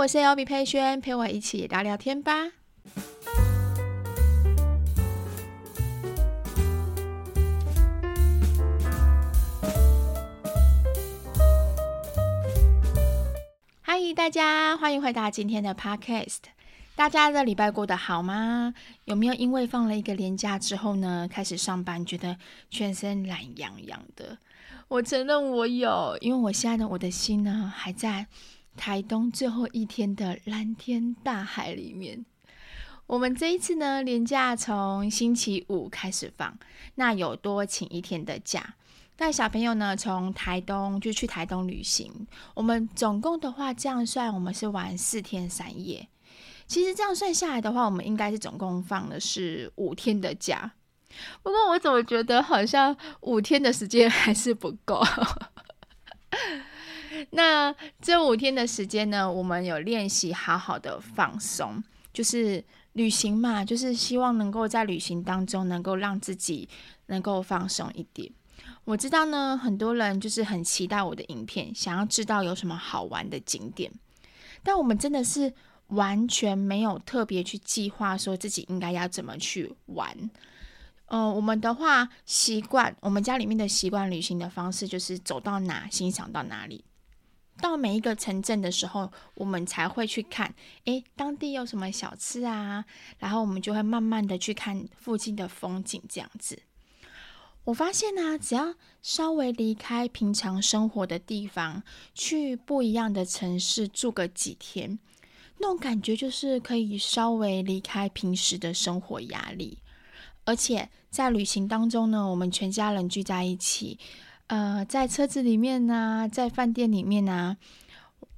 我是 LB 佩萱，陪我一起聊聊天吧。嗨，大家，欢迎回到今天的 Podcast。大家的礼拜过得好吗？有没有因为放了一个连假之后呢，开始上班觉得全身懒洋洋的？我承认我有，因为我现在的我的心呢还在台东最后一天的蓝天大海里面。我们这一次呢，连假从星期五开始放，那有多请一天的假，带小朋友呢从台东就去台东旅行。我们总共的话这样算，我们是玩四天三夜。其实这样算下来的话，我们应该是总共放的是五天的假。不过我怎么觉得好像五天的时间还是不够？那这五天的时间呢，我们有练习好好的放松，就是旅行嘛，就是希望能够在旅行当中能够让自己能够放松一点。我知道呢，很多人就是很期待我的影片，想要知道有什么好玩的景点，但我们真的是。完全没有特别去计划说自己应该要怎么去玩。呃，我们的话习惯，我们家里面的习惯旅行的方式就是走到哪欣赏到哪里。到每一个城镇的时候，我们才会去看，诶，当地有什么小吃啊？然后我们就会慢慢的去看附近的风景，这样子。我发现呢，只要稍微离开平常生活的地方，去不一样的城市住个几天。那种感觉就是可以稍微离开平时的生活压力，而且在旅行当中呢，我们全家人聚在一起，呃，在车子里面呢，在饭店里面呢，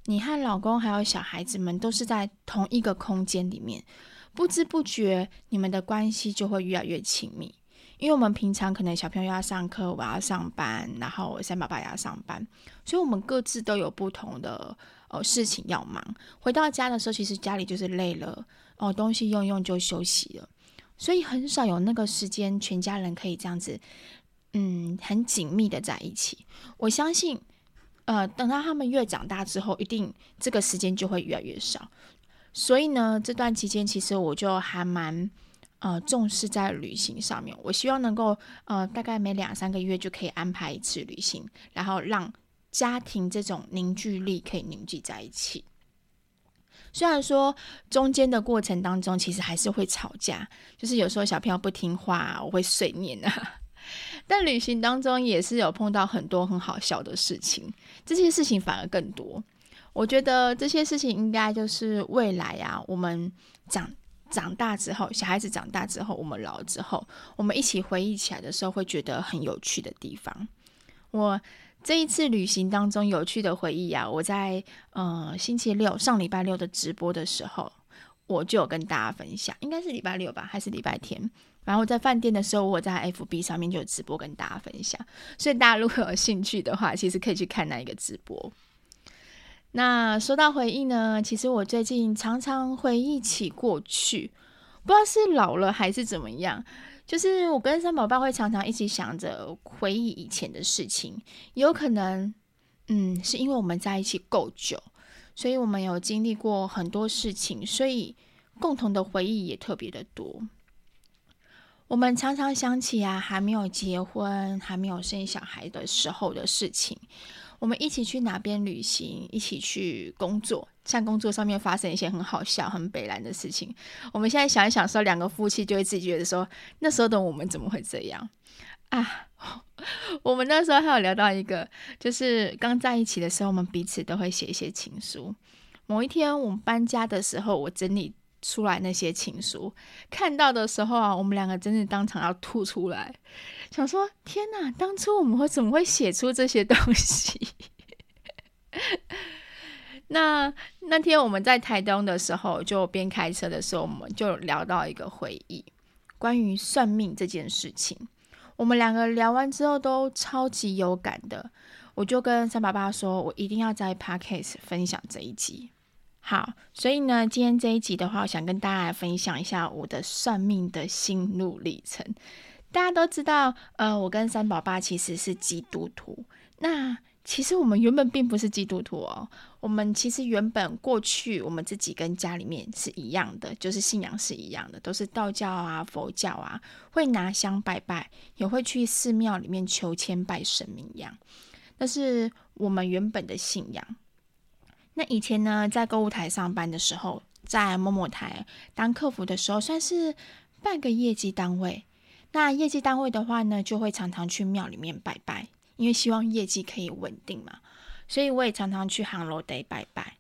你和老公还有小孩子们都是在同一个空间里面，不知不觉你们的关系就会越来越亲密。因为我们平常可能小朋友要上课，我要上班，然后三宝爸也要上班，所以我们各自都有不同的呃事情要忙。回到家的时候，其实家里就是累了哦，东西用用就休息了，所以很少有那个时间，全家人可以这样子，嗯，很紧密的在一起。我相信，呃，等到他们越长大之后，一定这个时间就会越来越少。所以呢，这段期间其实我就还蛮。呃，重视在旅行上面，我希望能够呃，大概每两三个月就可以安排一次旅行，然后让家庭这种凝聚力可以凝聚在一起。虽然说中间的过程当中，其实还是会吵架，就是有时候小朋友不听话，我会碎念啊。但旅行当中也是有碰到很多很好笑的事情，这些事情反而更多。我觉得这些事情应该就是未来啊，我们长。长大之后，小孩子长大之后，我们老之后，我们一起回忆起来的时候，会觉得很有趣的地方。我这一次旅行当中有趣的回忆啊，我在呃星期六上礼拜六的直播的时候，我就有跟大家分享，应该是礼拜六吧，还是礼拜天？然后在饭店的时候，我在 FB 上面就有直播跟大家分享，所以大家如果有兴趣的话，其实可以去看那一个直播。那说到回忆呢，其实我最近常常回忆起过去，不知道是老了还是怎么样。就是我跟三宝爸会常常一起想着回忆以前的事情，有可能，嗯，是因为我们在一起够久，所以我们有经历过很多事情，所以共同的回忆也特别的多。我们常常想起啊，还没有结婚、还没有生小孩的时候的事情。我们一起去哪边旅行，一起去工作，像工作上面发生一些很好笑、很北烂的事情。我们现在想一想，说两个夫妻就会自己觉得说，那时候的我们怎么会这样啊？我们那时候还有聊到一个，就是刚在一起的时候，我们彼此都会写一些情书。某一天我们搬家的时候，我整理出来那些情书，看到的时候啊，我们两个真的当场要吐出来。想说天哪，当初我们会怎么会写出这些东西？那那天我们在台东的时候，就边开车的时候，我们就聊到一个回忆，关于算命这件事情。我们两个聊完之后都超级有感的，我就跟三爸爸说，我一定要在 Podcast 分享这一集。好，所以呢，今天这一集的话，我想跟大家来分享一下我的算命的心路历程。大家都知道，呃，我跟三宝爸其实是基督徒。那其实我们原本并不是基督徒哦，我们其实原本过去我们自己跟家里面是一样的，就是信仰是一样的，都是道教啊、佛教啊，会拿香拜拜，也会去寺庙里面求签拜神明一样，那是我们原本的信仰。那以前呢，在购物台上班的时候，在某某台当客服的时候，算是半个业绩单位。那业绩单位的话呢，就会常常去庙里面拜拜。因为希望业绩可以稳定嘛，所以我也常常去行路地拜拜。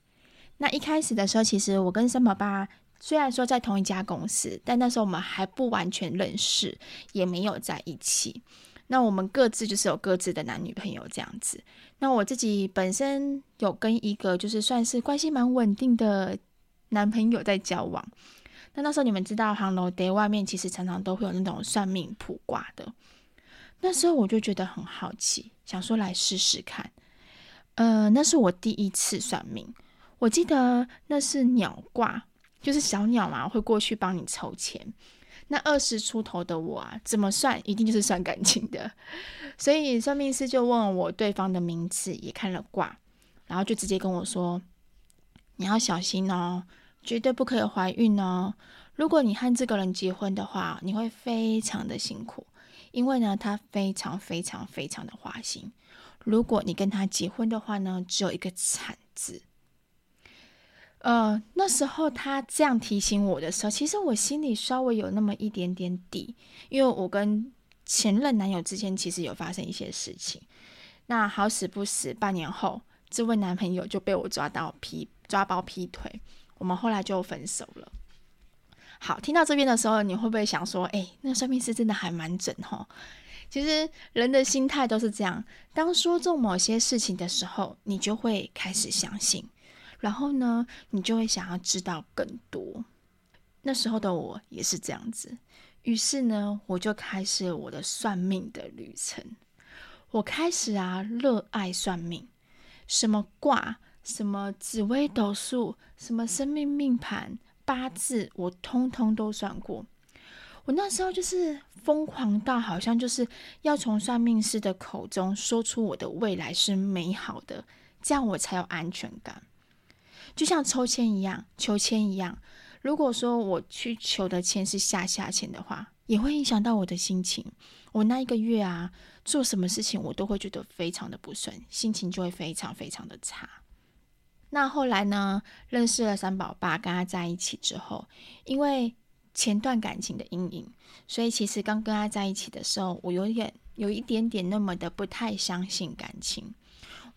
那一开始的时候，其实我跟三宝爸虽然说在同一家公司，但那时候我们还不完全认识，也没有在一起。那我们各自就是有各自的男女朋友这样子。那我自己本身有跟一个就是算是关系蛮稳定的男朋友在交往。那那时候你们知道行路地外面其实常常都会有那种算命卜卦的。那时候我就觉得很好奇，想说来试试看。呃，那是我第一次算命。我记得那是鸟卦，就是小鸟嘛，会过去帮你抽签。那二十出头的我啊，怎么算，一定就是算感情的。所以算命师就问我对方的名字，也看了卦，然后就直接跟我说：“你要小心哦，绝对不可以怀孕哦。如果你和这个人结婚的话，你会非常的辛苦。”因为呢，他非常非常非常的花心。如果你跟他结婚的话呢，只有一个惨字。呃，那时候他这样提醒我的时候，其实我心里稍微有那么一点点底，因为我跟前任男友之间其实有发生一些事情。那好死不死，半年后，这位男朋友就被我抓到劈抓包劈腿，我们后来就分手了。好，听到这边的时候，你会不会想说，哎，那算命师真的还蛮准哦？其实人的心态都是这样，当说中某些事情的时候，你就会开始相信，然后呢，你就会想要知道更多。那时候的我也是这样子，于是呢，我就开始我的算命的旅程。我开始啊，热爱算命，什么卦，什么紫微斗数，什么生命命盘。八字我通通都算过，我那时候就是疯狂到好像就是要从算命师的口中说出我的未来是美好的，这样我才有安全感。就像抽签一样，求签一样。如果说我去求的签是下下签的话，也会影响到我的心情。我那一个月啊，做什么事情我都会觉得非常的不顺，心情就会非常非常的差。那后来呢，认识了三宝爸，跟他在一起之后，因为前段感情的阴影，所以其实刚跟他在一起的时候，我有点有一点点那么的不太相信感情。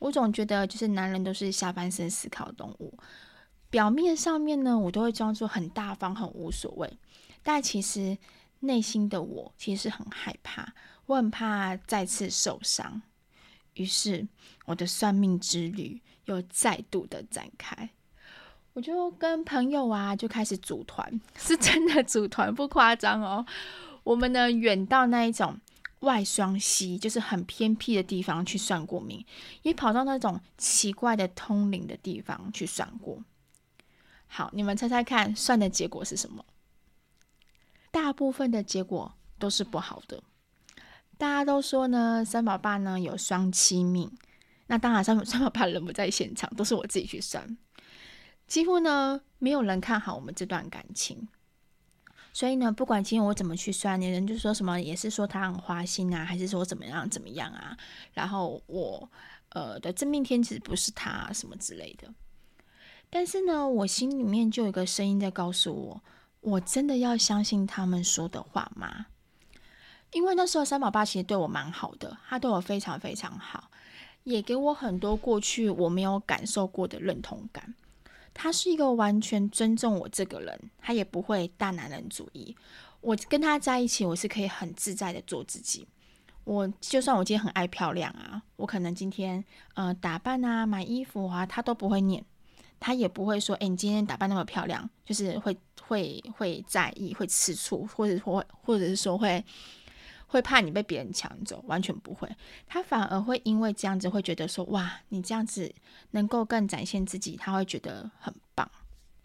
我总觉得就是男人都是下半身思考动物，表面上面呢，我都会装作很大方、很无所谓，但其实内心的我其实很害怕，我很怕再次受伤。于是我的算命之旅。又再度的展开，我就跟朋友啊就开始组团，是真的组团，不夸张哦。我们呢远到那一种外双溪，就是很偏僻的地方去算过命，也跑到那种奇怪的通灵的地方去算过。好，你们猜猜看，算的结果是什么？大部分的结果都是不好的。大家都说呢，三宝爸呢有双妻命。那当然，三三宝爸人不在现场，都是我自己去算。几乎呢，没有人看好我们这段感情。所以呢，不管今天我怎么去算，有人就说什么，也是说他很花心啊，还是说怎么样怎么样啊？然后我呃的真命天子不是他，什么之类的。但是呢，我心里面就有一个声音在告诉我：我真的要相信他们说的话吗？因为那时候三宝爸其实对我蛮好的，他对我非常非常好。也给我很多过去我没有感受过的认同感。他是一个完全尊重我这个人，他也不会大男人主义。我跟他在一起，我是可以很自在的做自己。我就算我今天很爱漂亮啊，我可能今天呃打扮啊、买衣服啊，他都不会念，他也不会说，诶，你今天打扮那么漂亮，就是会会会在意、会吃醋，或者或或者是说会。会怕你被别人抢走，完全不会。他反而会因为这样子，会觉得说：“哇，你这样子能够更展现自己。”他会觉得很棒。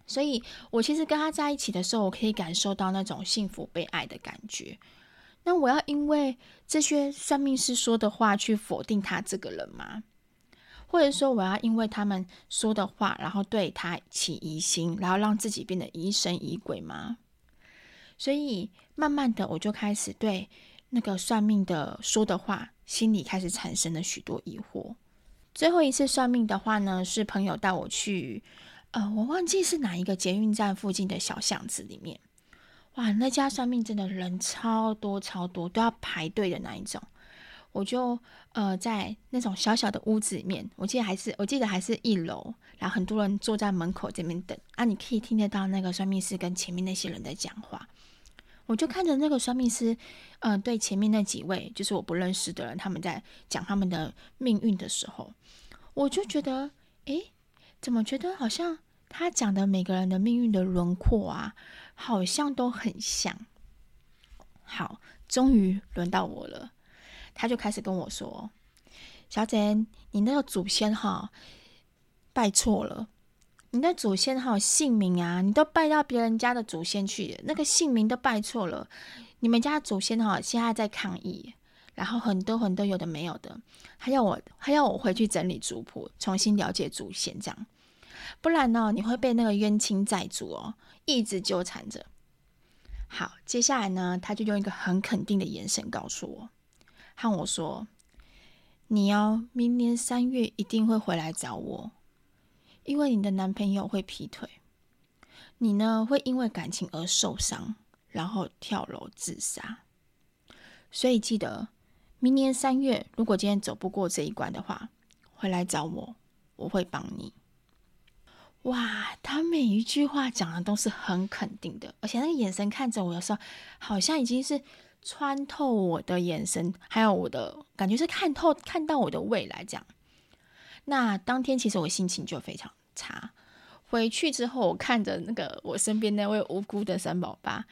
所以，我其实跟他在一起的时候，我可以感受到那种幸福被爱的感觉。那我要因为这些算命师说的话去否定他这个人吗？或者说我要因为他们说的话，然后对他起疑心，然后让自己变得疑神疑鬼吗？所以慢慢的，我就开始对那个算命的说的话，心里开始产生了许多疑惑。最后一次算命的话呢，是朋友带我去，呃，我忘记是哪一个捷运站附近的小巷子里面。哇，那家算命真的人超多超多，都要排队的那一种。我就呃在那种小小的屋子里面，我记得还是我记得还是一楼，然后很多人坐在门口这边等啊，你可以听得到那个算命师跟前面那些人在讲话。我就看着那个算命师，嗯、呃，对前面那几位就是我不认识的人，他们在讲他们的命运的时候，我就觉得，诶，怎么觉得好像他讲的每个人的命运的轮廓啊，好像都很像。好，终于轮到我了。他就开始跟我说：“小姐，你那个祖先哈拜错了，你的祖先哈姓名啊，你都拜到别人家的祖先去了，那个姓名都拜错了。你们家祖先哈现在在抗议，然后很多很多有的没有的，还要我还要我回去整理族谱，重新了解祖先这样，不然呢你会被那个冤亲债主哦一直纠缠着。好，接下来呢，他就用一个很肯定的眼神告诉我。”和我说：“你哦，明年三月一定会回来找我，因为你的男朋友会劈腿，你呢会因为感情而受伤，然后跳楼自杀。所以记得，明年三月，如果今天走不过这一关的话，回来找我，我会帮你。”哇，他每一句话讲的都是很肯定的，而且那个眼神看着我的时候，好像已经是。穿透我的眼神，还有我的感觉是看透，看到我的未来这样。那当天其实我心情就非常查。回去之后，我看着那个我身边那位无辜的三宝爸，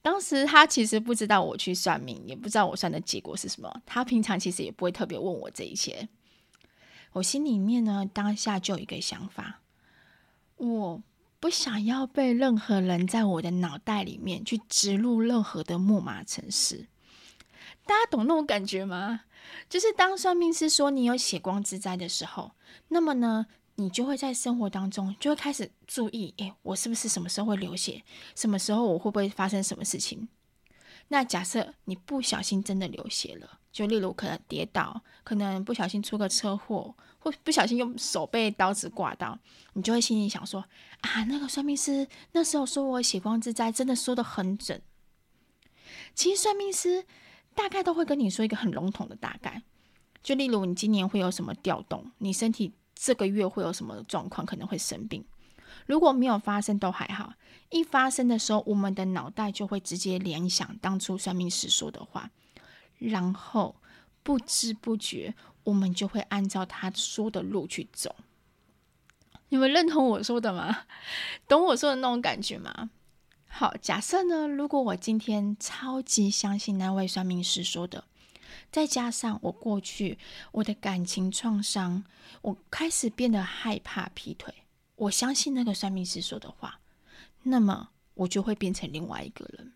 当时他其实不知道我去算命，也不知道我算的结果是什么。他平常其实也不会特别问我这一些。我心里面呢，当下就有一个想法，我。不想要被任何人在我的脑袋里面去植入任何的木马程式，大家懂那种感觉吗？就是当算命师说你有血光之灾的时候，那么呢，你就会在生活当中就会开始注意，诶，我是不是什么时候会流血？什么时候我会不会发生什么事情？那假设你不小心真的流血了，就例如可能跌倒，可能不小心出个车祸。或不小心用手被刀子挂到，你就会心里想说：啊，那个算命师那时候说我血光之灾，真的说得很准。其实算命师大概都会跟你说一个很笼统的大概，就例如你今年会有什么调动，你身体这个月会有什么状况，可能会生病。如果没有发生都还好，一发生的时候，我们的脑袋就会直接联想当初算命师说的话，然后不知不觉。我们就会按照他说的路去走。你们认同我说的吗？懂我说的那种感觉吗？好，假设呢，如果我今天超级相信那位算命师说的，再加上我过去我的感情创伤，我开始变得害怕劈腿，我相信那个算命师说的话，那么我就会变成另外一个人，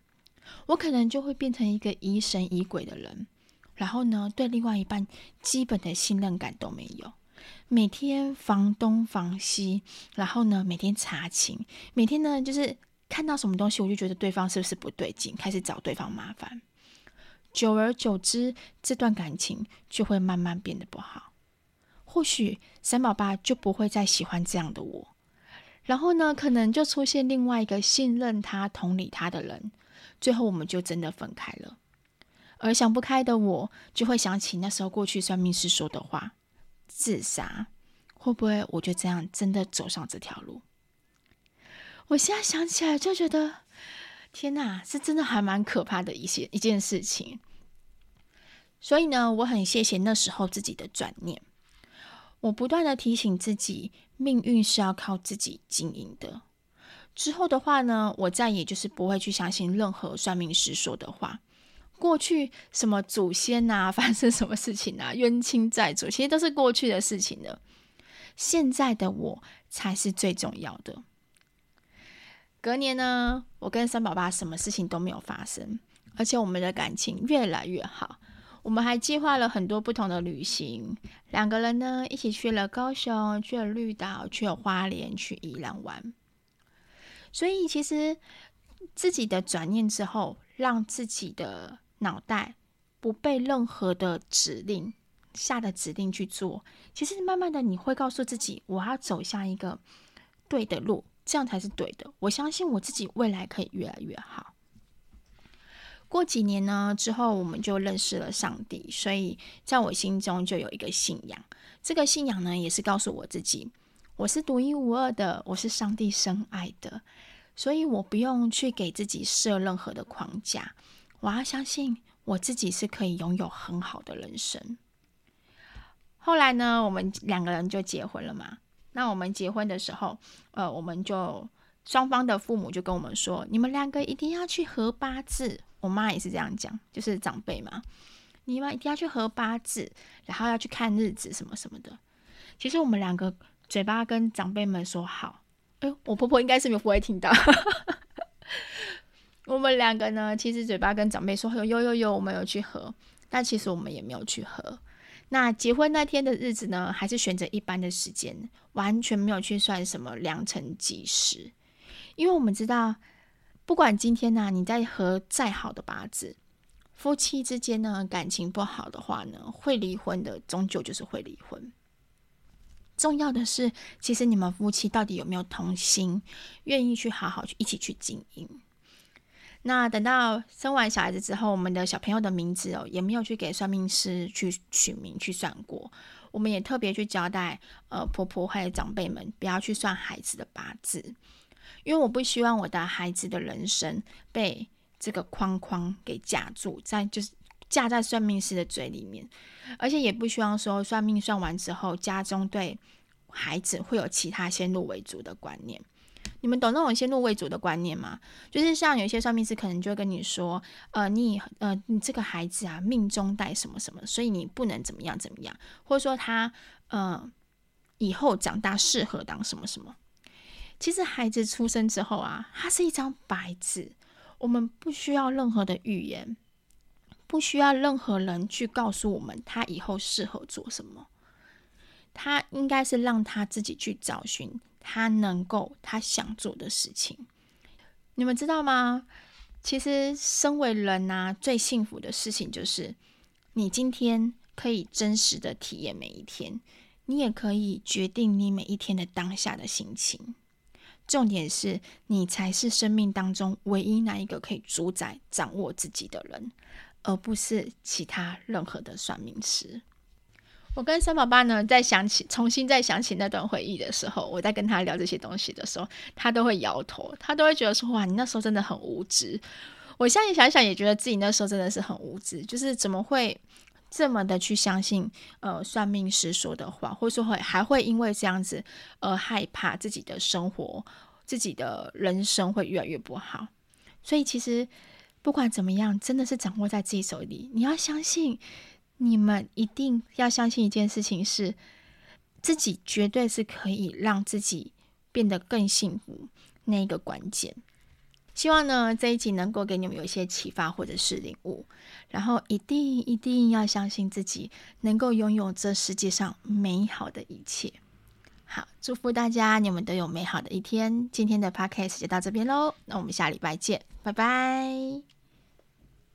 我可能就会变成一个疑神疑鬼的人。然后呢，对另外一半基本的信任感都没有，每天防东防西，然后呢，每天查情，每天呢，就是看到什么东西，我就觉得对方是不是不对劲，开始找对方麻烦。久而久之，这段感情就会慢慢变得不好。或许三宝爸就不会再喜欢这样的我，然后呢，可能就出现另外一个信任他、同理他的人，最后我们就真的分开了。而想不开的我，就会想起那时候过去算命师说的话：自杀会不会我就这样真的走上这条路？我现在想起来就觉得，天哪，是真的还蛮可怕的一些一件事情。所以呢，我很谢谢那时候自己的转念，我不断的提醒自己，命运是要靠自己经营的。之后的话呢，我再也就是不会去相信任何算命师说的话。过去什么祖先呐、啊，发生什么事情啊，冤亲债主，其实都是过去的事情了。现在的我才是最重要的。隔年呢，我跟三宝爸什么事情都没有发生，而且我们的感情越来越好。我们还计划了很多不同的旅行，两个人呢一起去了高雄，去了绿岛，去了花莲，去宜兰玩。所以其实自己的转念之后，让自己的脑袋不被任何的指令下的指令去做，其实慢慢的你会告诉自己，我要走向一个对的路，这样才是对的。我相信我自己未来可以越来越好。过几年呢之后，我们就认识了上帝，所以在我心中就有一个信仰。这个信仰呢，也是告诉我自己，我是独一无二的，我是上帝深爱的，所以我不用去给自己设任何的框架。我要相信我自己是可以拥有很好的人生。后来呢，我们两个人就结婚了嘛。那我们结婚的时候，呃，我们就双方的父母就跟我们说，你们两个一定要去合八字。我妈也是这样讲，就是长辈嘛，你们一定要去合八字，然后要去看日子什么什么的。其实我们两个嘴巴跟长辈们说好，哎，我婆婆应该是不会听到。我们两个呢，其实嘴巴跟长辈说有有有有，我们有去合，但其实我们也没有去合。那结婚那天的日子呢，还是选择一般的时间，完全没有去算什么良辰吉时，因为我们知道。不管今天呢、啊，你在和再好的八字，夫妻之间呢，感情不好的话呢，会离婚的，终究就是会离婚。重要的是，其实你们夫妻到底有没有同心，愿意去好好去一起去经营。那等到生完小孩子之后，我们的小朋友的名字哦，也没有去给算命师去取名去算过。我们也特别去交代，呃，婆婆还有长辈们不要去算孩子的八字。因为我不希望我的孩子的人生被这个框框给架住，在就是架在算命师的嘴里面，而且也不希望说算命算完之后，家中对孩子会有其他先入为主的观念。你们懂那种先入为主的观念吗？就是像有一些算命师可能就会跟你说，呃，你呃，你这个孩子啊，命中带什么什么，所以你不能怎么样怎么样，或者说他呃以后长大适合当什么什么。其实孩子出生之后啊，他是一张白纸，我们不需要任何的预言，不需要任何人去告诉我们他以后适合做什么。他应该是让他自己去找寻他能够他想做的事情。你们知道吗？其实身为人啊，最幸福的事情就是你今天可以真实的体验每一天，你也可以决定你每一天的当下的心情。重点是你才是生命当中唯一那一个可以主宰、掌握自己的人，而不是其他任何的算命师。我跟三宝爸呢，在想起重新再想起那段回忆的时候，我在跟他聊这些东西的时候，他都会摇头，他都会觉得说：“哇，你那时候真的很无知。”我现在想想，也觉得自己那时候真的是很无知，就是怎么会？这么的去相信，呃，算命师说的话，或者说会还会因为这样子而害怕自己的生活、自己的人生会越来越不好。所以其实不管怎么样，真的是掌握在自己手里。你要相信，你们一定要相信一件事情是，自己绝对是可以让自己变得更幸福那一个关键。希望呢，这一集能够给你们有一些启发或者是领悟，然后一定一定要相信自己能够拥有这世界上美好的一切。好，祝福大家，你们都有美好的一天。今天的 podcast 就到这边喽，那我们下礼拜见，拜拜。